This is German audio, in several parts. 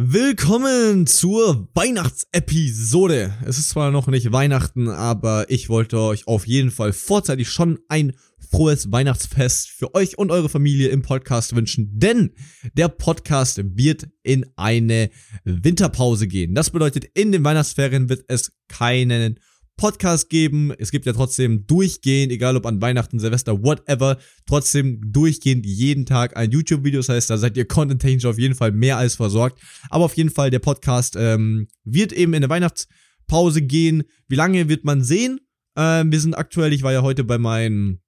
Willkommen zur Weihnachtsepisode. Es ist zwar noch nicht Weihnachten, aber ich wollte euch auf jeden Fall vorzeitig schon ein frohes Weihnachtsfest für euch und eure Familie im Podcast wünschen, denn der Podcast wird in eine Winterpause gehen. Das bedeutet, in den Weihnachtsferien wird es keinen Podcast geben. Es gibt ja trotzdem durchgehend, egal ob an Weihnachten, Silvester, whatever, trotzdem durchgehend jeden Tag ein YouTube-Video. Das heißt, da seid ihr content-technisch auf jeden Fall mehr als versorgt. Aber auf jeden Fall, der Podcast ähm, wird eben in der Weihnachtspause gehen. Wie lange wird man sehen? Ähm, wir sind aktuell, ich war ja heute bei meinen,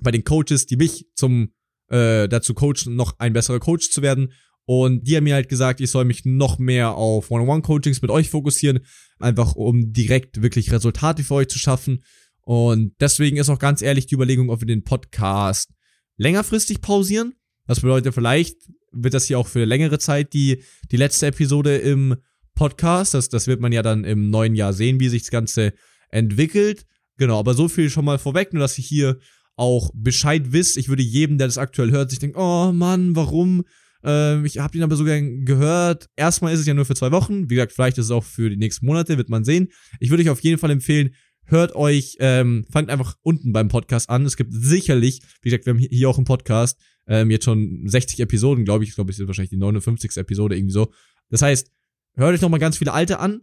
bei den Coaches, die mich zum äh, dazu coachen, noch ein besserer Coach zu werden. Und die haben mir halt gesagt, ich soll mich noch mehr auf One-on-One-Coachings mit euch fokussieren, einfach um direkt wirklich Resultate für euch zu schaffen. Und deswegen ist auch ganz ehrlich die Überlegung, ob wir den Podcast längerfristig pausieren. Das bedeutet, vielleicht wird das hier auch für längere Zeit die, die letzte Episode im Podcast. Das, das wird man ja dann im neuen Jahr sehen, wie sich das Ganze entwickelt. Genau, aber so viel schon mal vorweg, nur dass ihr hier auch Bescheid wisst. Ich würde jedem, der das aktuell hört, sich denken, oh Mann, warum? Ähm, ich habe ihn aber sogar gehört. Erstmal ist es ja nur für zwei Wochen. Wie gesagt, vielleicht ist es auch für die nächsten Monate, wird man sehen. Ich würde euch auf jeden Fall empfehlen, hört euch, ähm, fangt einfach unten beim Podcast an. Es gibt sicherlich, wie gesagt, wir haben hier auch einen Podcast, ähm, jetzt schon 60 Episoden, glaube ich. Ich glaube, es ist wahrscheinlich die 59. Episode irgendwie so. Das heißt, hört euch nochmal ganz viele alte an.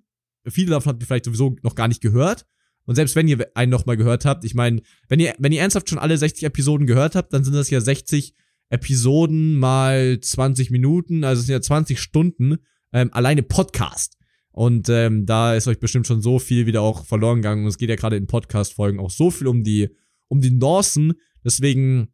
Viele davon habt ihr vielleicht sowieso noch gar nicht gehört. Und selbst wenn ihr einen nochmal gehört habt, ich meine, wenn ihr, wenn ihr ernsthaft schon alle 60 Episoden gehört habt, dann sind das ja 60 Episoden mal 20 Minuten, also es sind ja 20 Stunden ähm, alleine Podcast. Und ähm, da ist euch bestimmt schon so viel wieder auch verloren gegangen. Und es geht ja gerade in Podcast-Folgen auch so viel um die, um die Norsen. Deswegen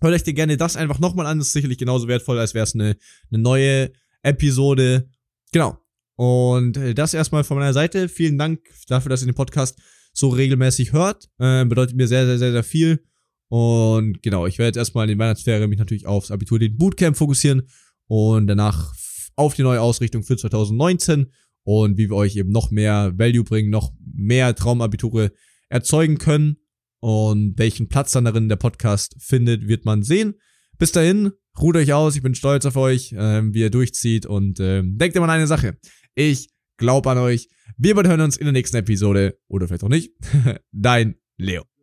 hört euch dir gerne das einfach nochmal an. Das ist sicherlich genauso wertvoll, als wäre es eine, eine neue Episode. Genau. Und äh, das erstmal von meiner Seite. Vielen Dank dafür, dass ihr den Podcast so regelmäßig hört. Äh, bedeutet mir sehr, sehr, sehr, sehr viel. Und genau, ich werde jetzt erstmal in den Weihnachtsferien mich natürlich aufs Abitur, den Bootcamp fokussieren und danach auf die neue Ausrichtung für 2019 und wie wir euch eben noch mehr Value bringen, noch mehr Traumabiture erzeugen können und welchen Platz dann darin der Podcast findet, wird man sehen. Bis dahin, ruht euch aus, ich bin stolz auf euch, äh, wie ihr durchzieht und äh, denkt immer an eine Sache. Ich glaube an euch. Wir hören uns in der nächsten Episode oder vielleicht auch nicht. Dein Leo.